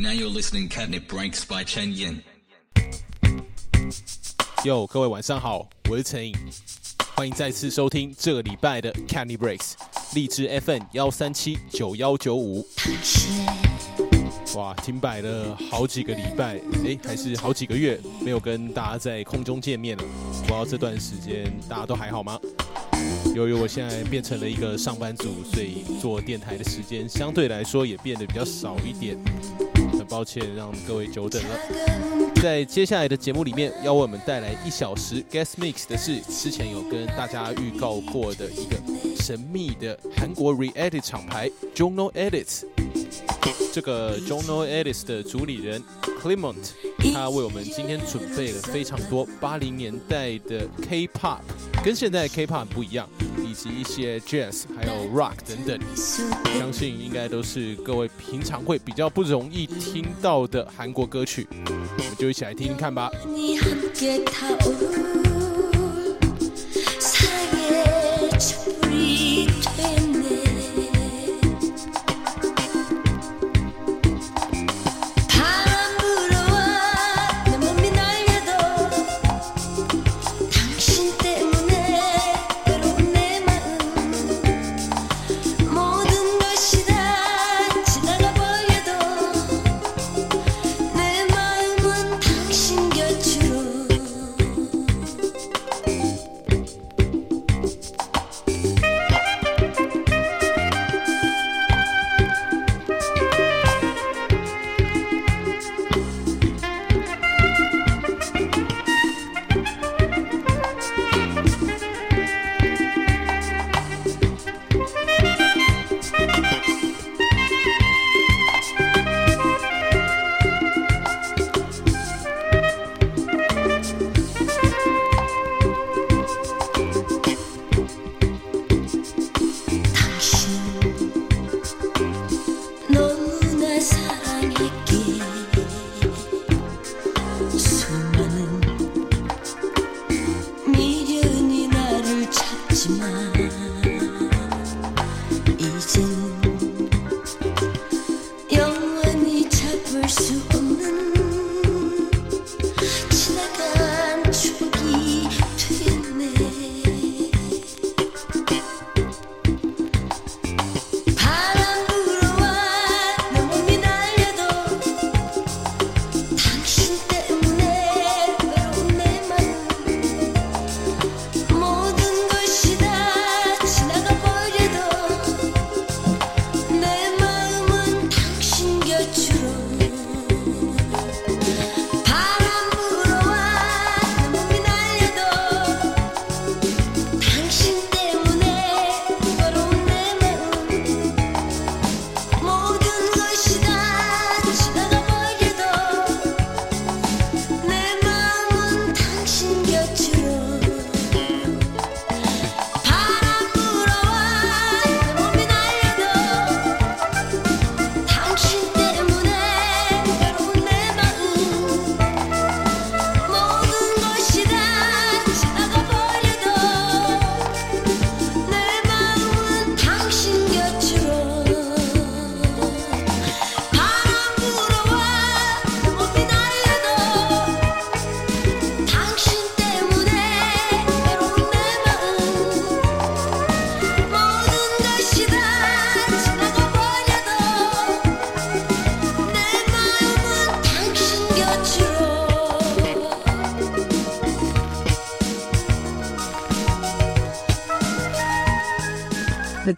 Now you're listening Catnip Breaks by Chen Yin. 哟，各位晚上好，我是陈颖，欢迎再次收听这个礼拜的 Catnip Breaks，荔枝 FM 幺三七九幺九五。哇，停摆了好几个礼拜，诶，还是好几个月没有跟大家在空中见面了。不知道这段时间大家都还好吗？由于我现在变成了一个上班族，所以做电台的时间相对来说也变得比较少一点。很抱歉让各位久等了。在接下来的节目里面，要为我们带来一小时 guest mix 的是之前有跟大家预告过的一个神秘的韩国 re-edit 厂牌 Jono Edits。这个 Jono Edits 的主理人 Clement，他为我们今天准备了非常多八零年代的 K-pop，跟现在 K-pop 不一样，以及一些 jazz 还有 rock 等等，相信应该都是各位平常会比较不容易听到的韩国歌曲，我们就一起来听听看吧。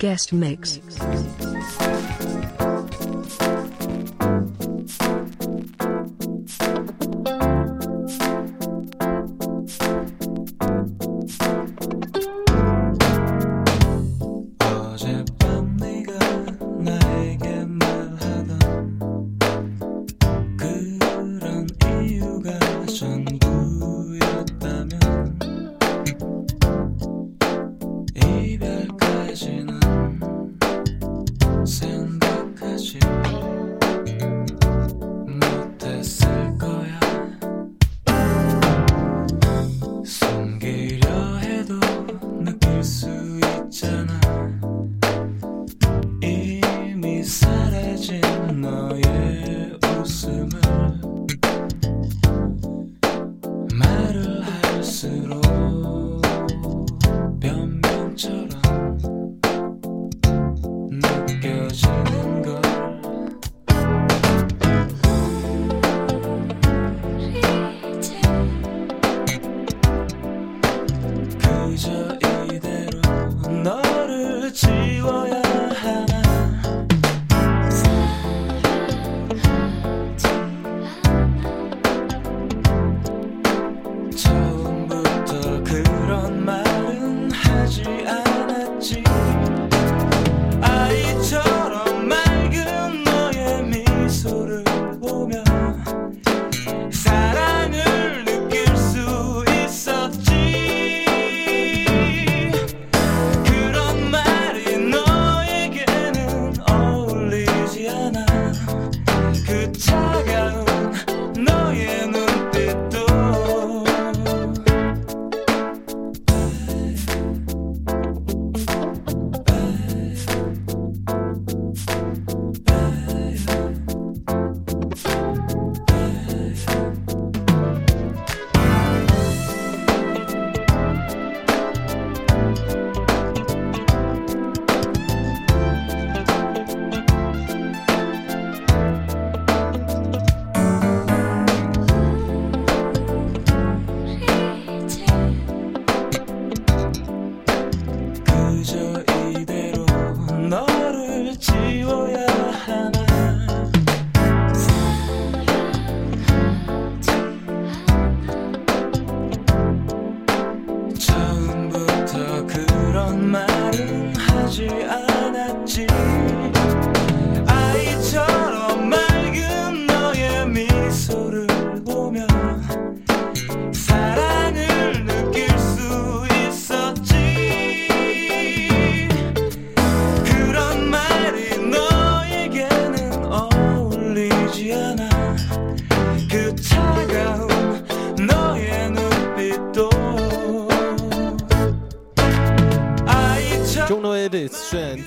Guest mix.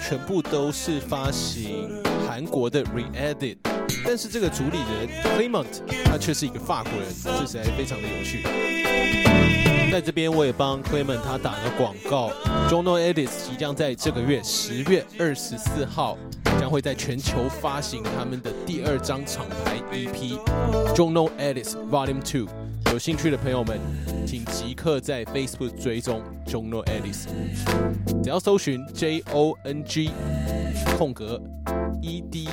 全部都是发行韩国的 re-edit，但是这个主理人 Clement 他却是一个法国人，这实在非常的有趣。在这边我也帮 Clement 他打了广告 j o n o Edits 即将在这个月十月二十四号将会在全球发行他们的第二张厂牌 EP j o n o Edits Volume Two。有兴趣的朋友们，请即刻在 Facebook 追踪 JUNO ELLIS，只要搜寻 JONG 空格 EDITS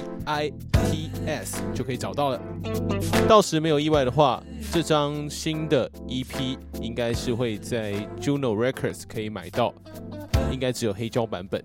就可以找到了。到时没有意外的话，这张新的 EP 应该是会在 JUNO RECORDS 可以买到，应该只有黑胶版本。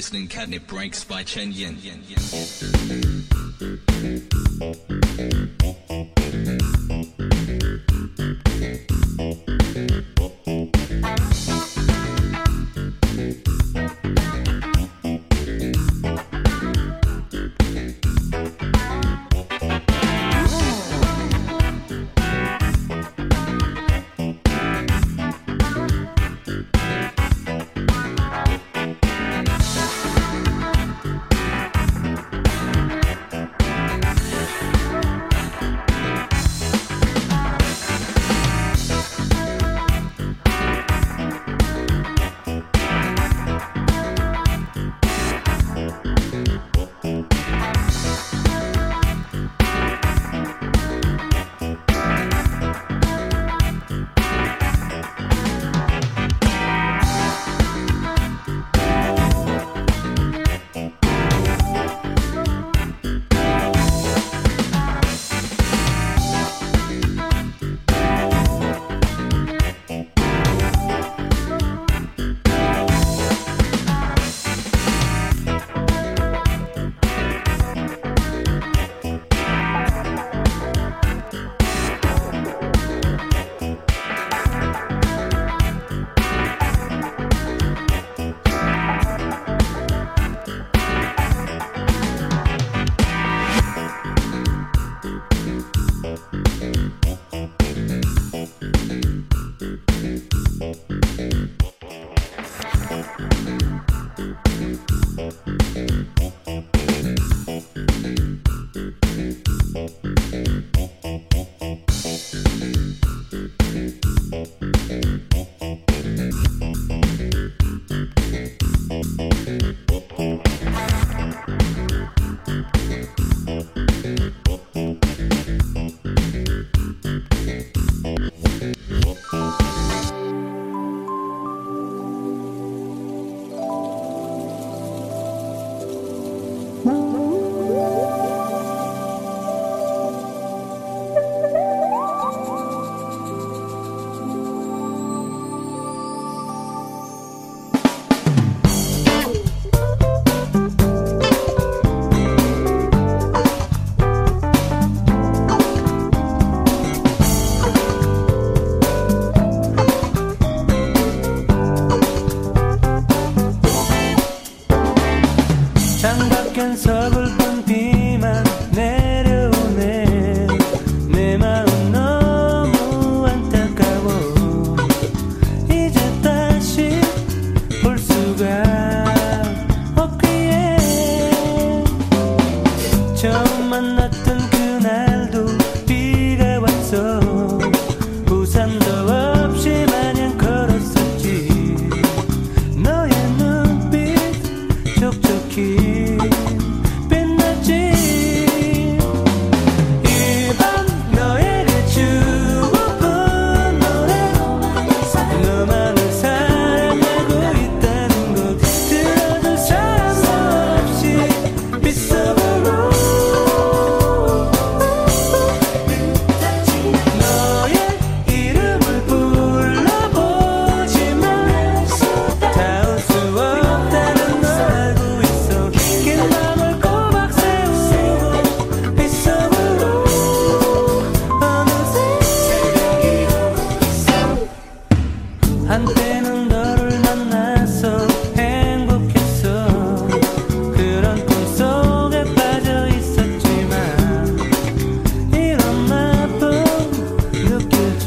listening Catnip Breaks by Chen Yin.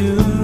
You.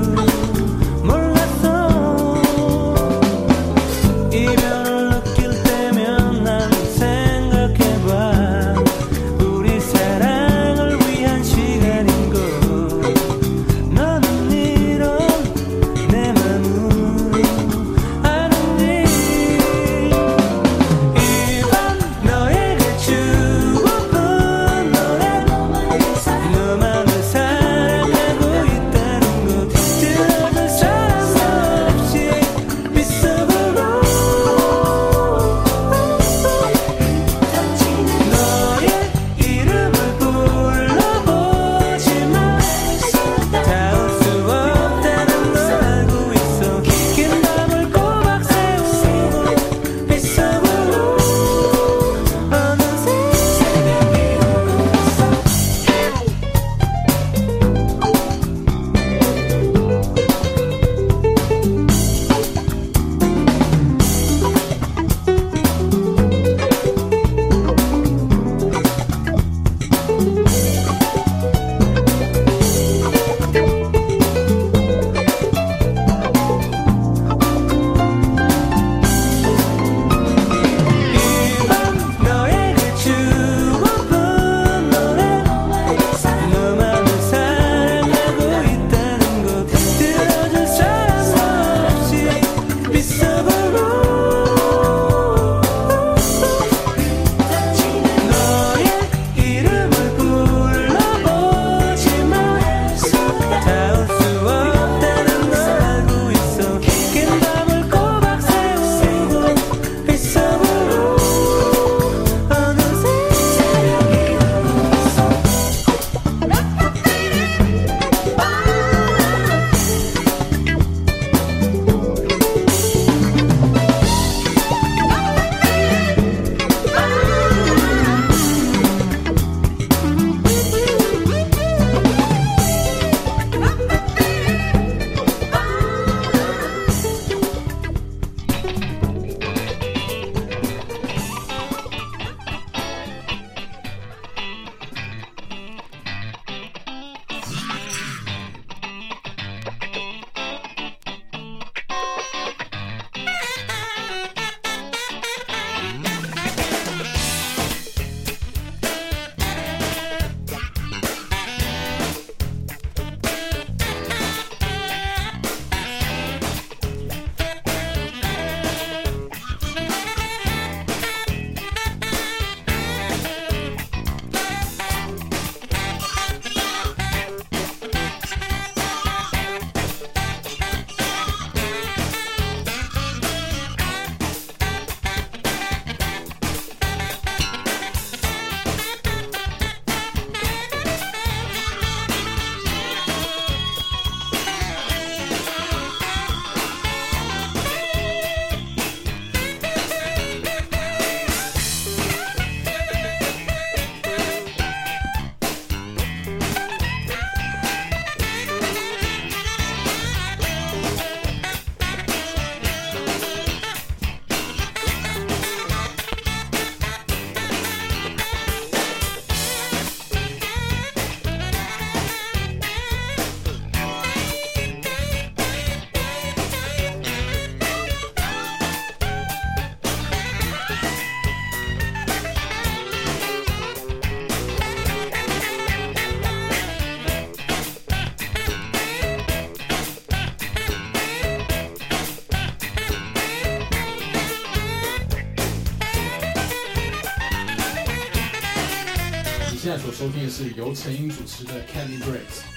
收听的是由陈英主持的 Candy Breaks。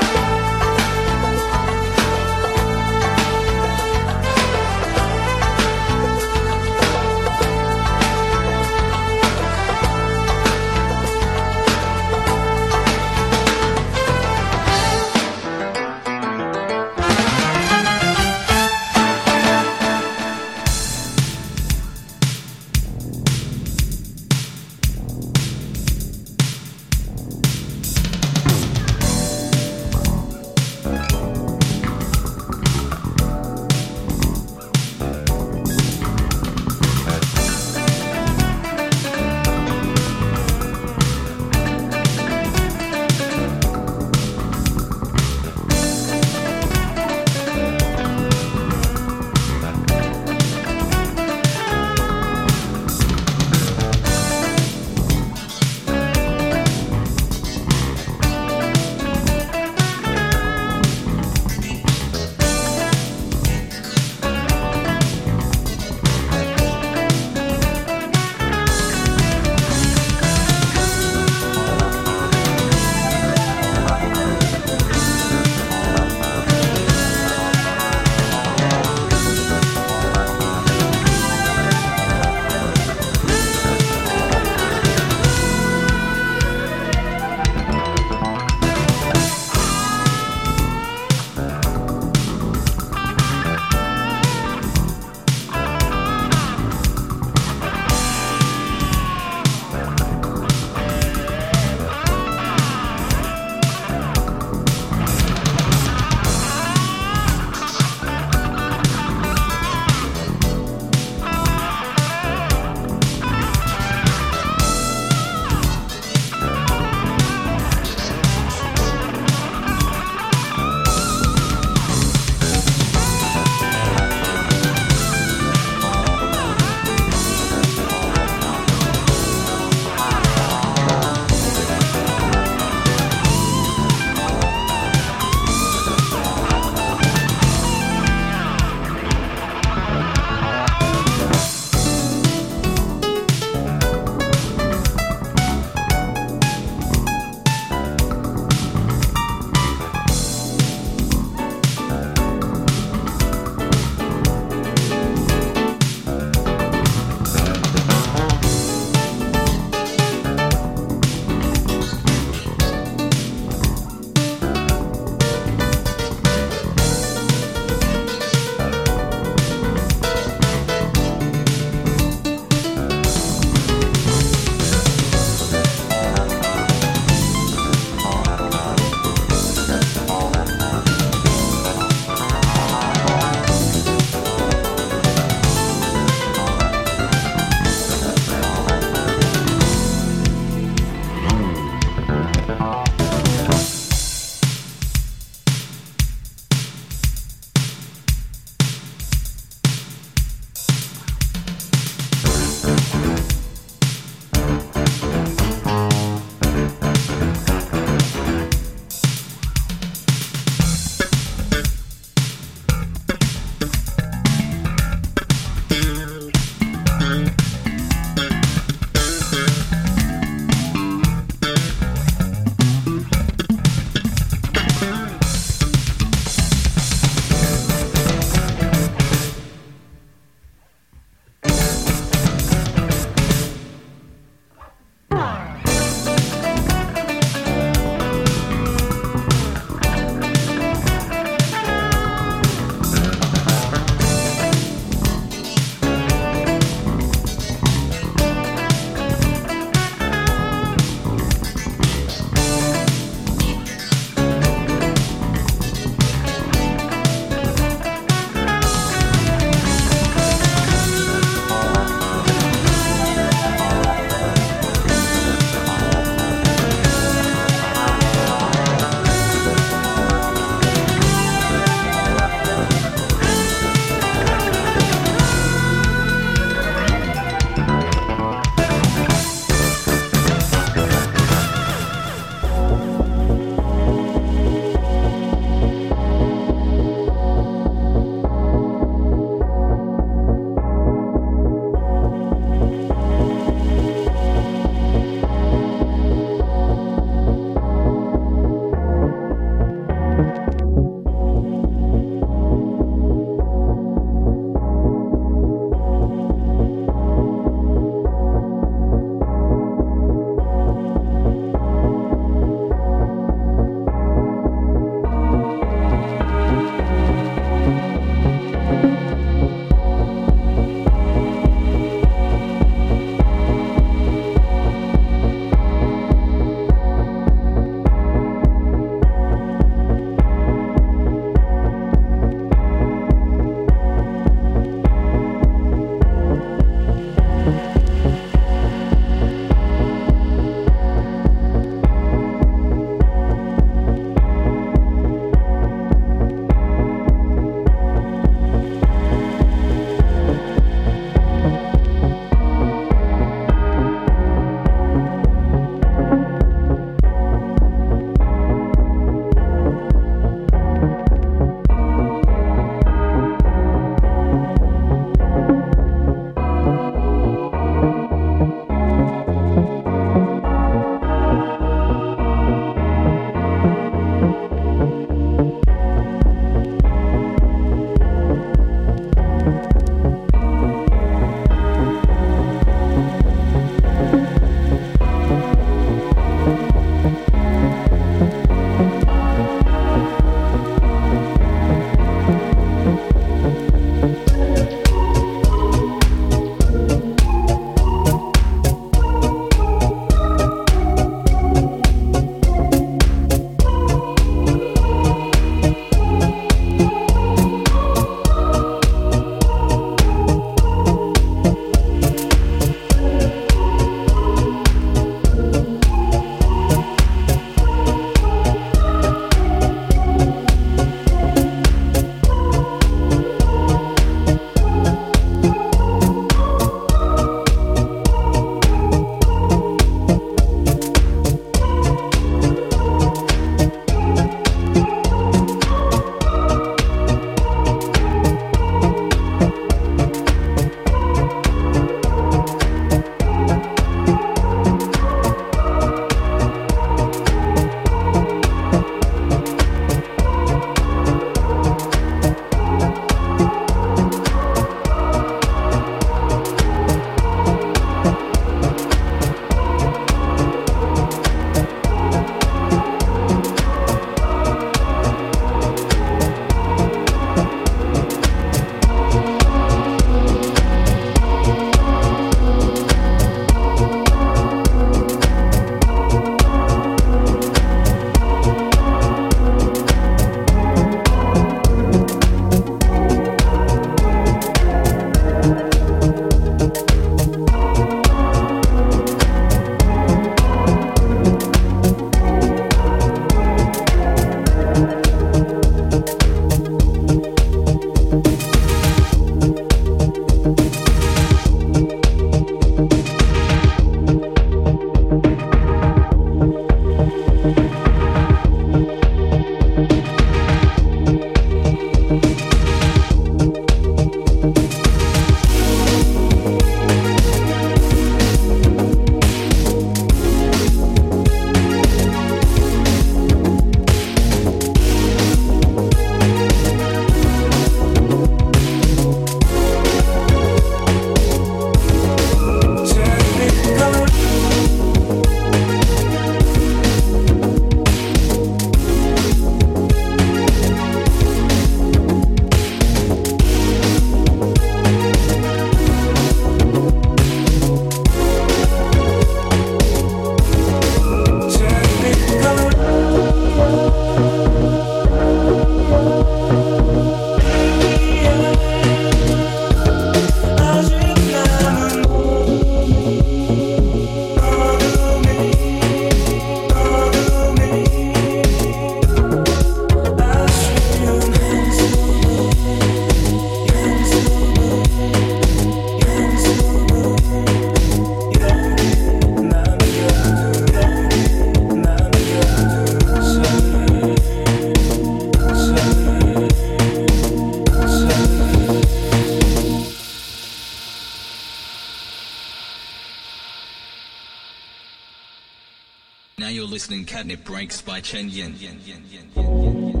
Now you're listening Catnip Breaks by Chen Yin.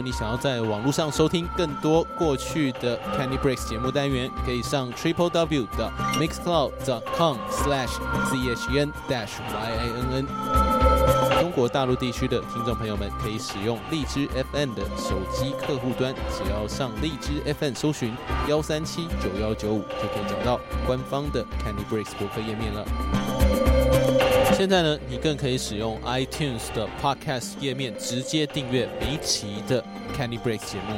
你想要在网络上收听更多过去的 Candy Breaks 节目单元，可以上 triple w 的 mixcloud.com slash zhn dash yin。中国大陆地区的听众朋友们可以使用荔枝 FM 的手机客户端，只要上荔枝 FM 搜寻幺三七九幺九五，就可以找到官方的 Candy Breaks 博客页面了。现在呢，你更可以使用 iTunes 的 Podcast 页面直接订阅每一期的 Candy Breaks 节目。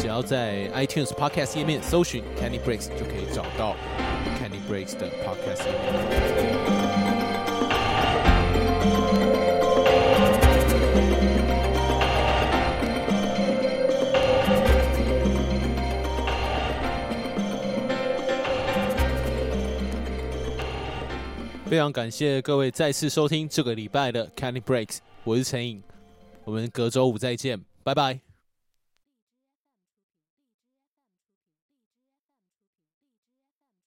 只要在 iTunes Podcast 页面搜寻 Candy Breaks，就可以找到 Candy Breaks 的 Podcast 页面。非常感谢各位再次收听这个礼拜的 Candy Breaks，我是陈颖，我们隔周五再见，拜拜。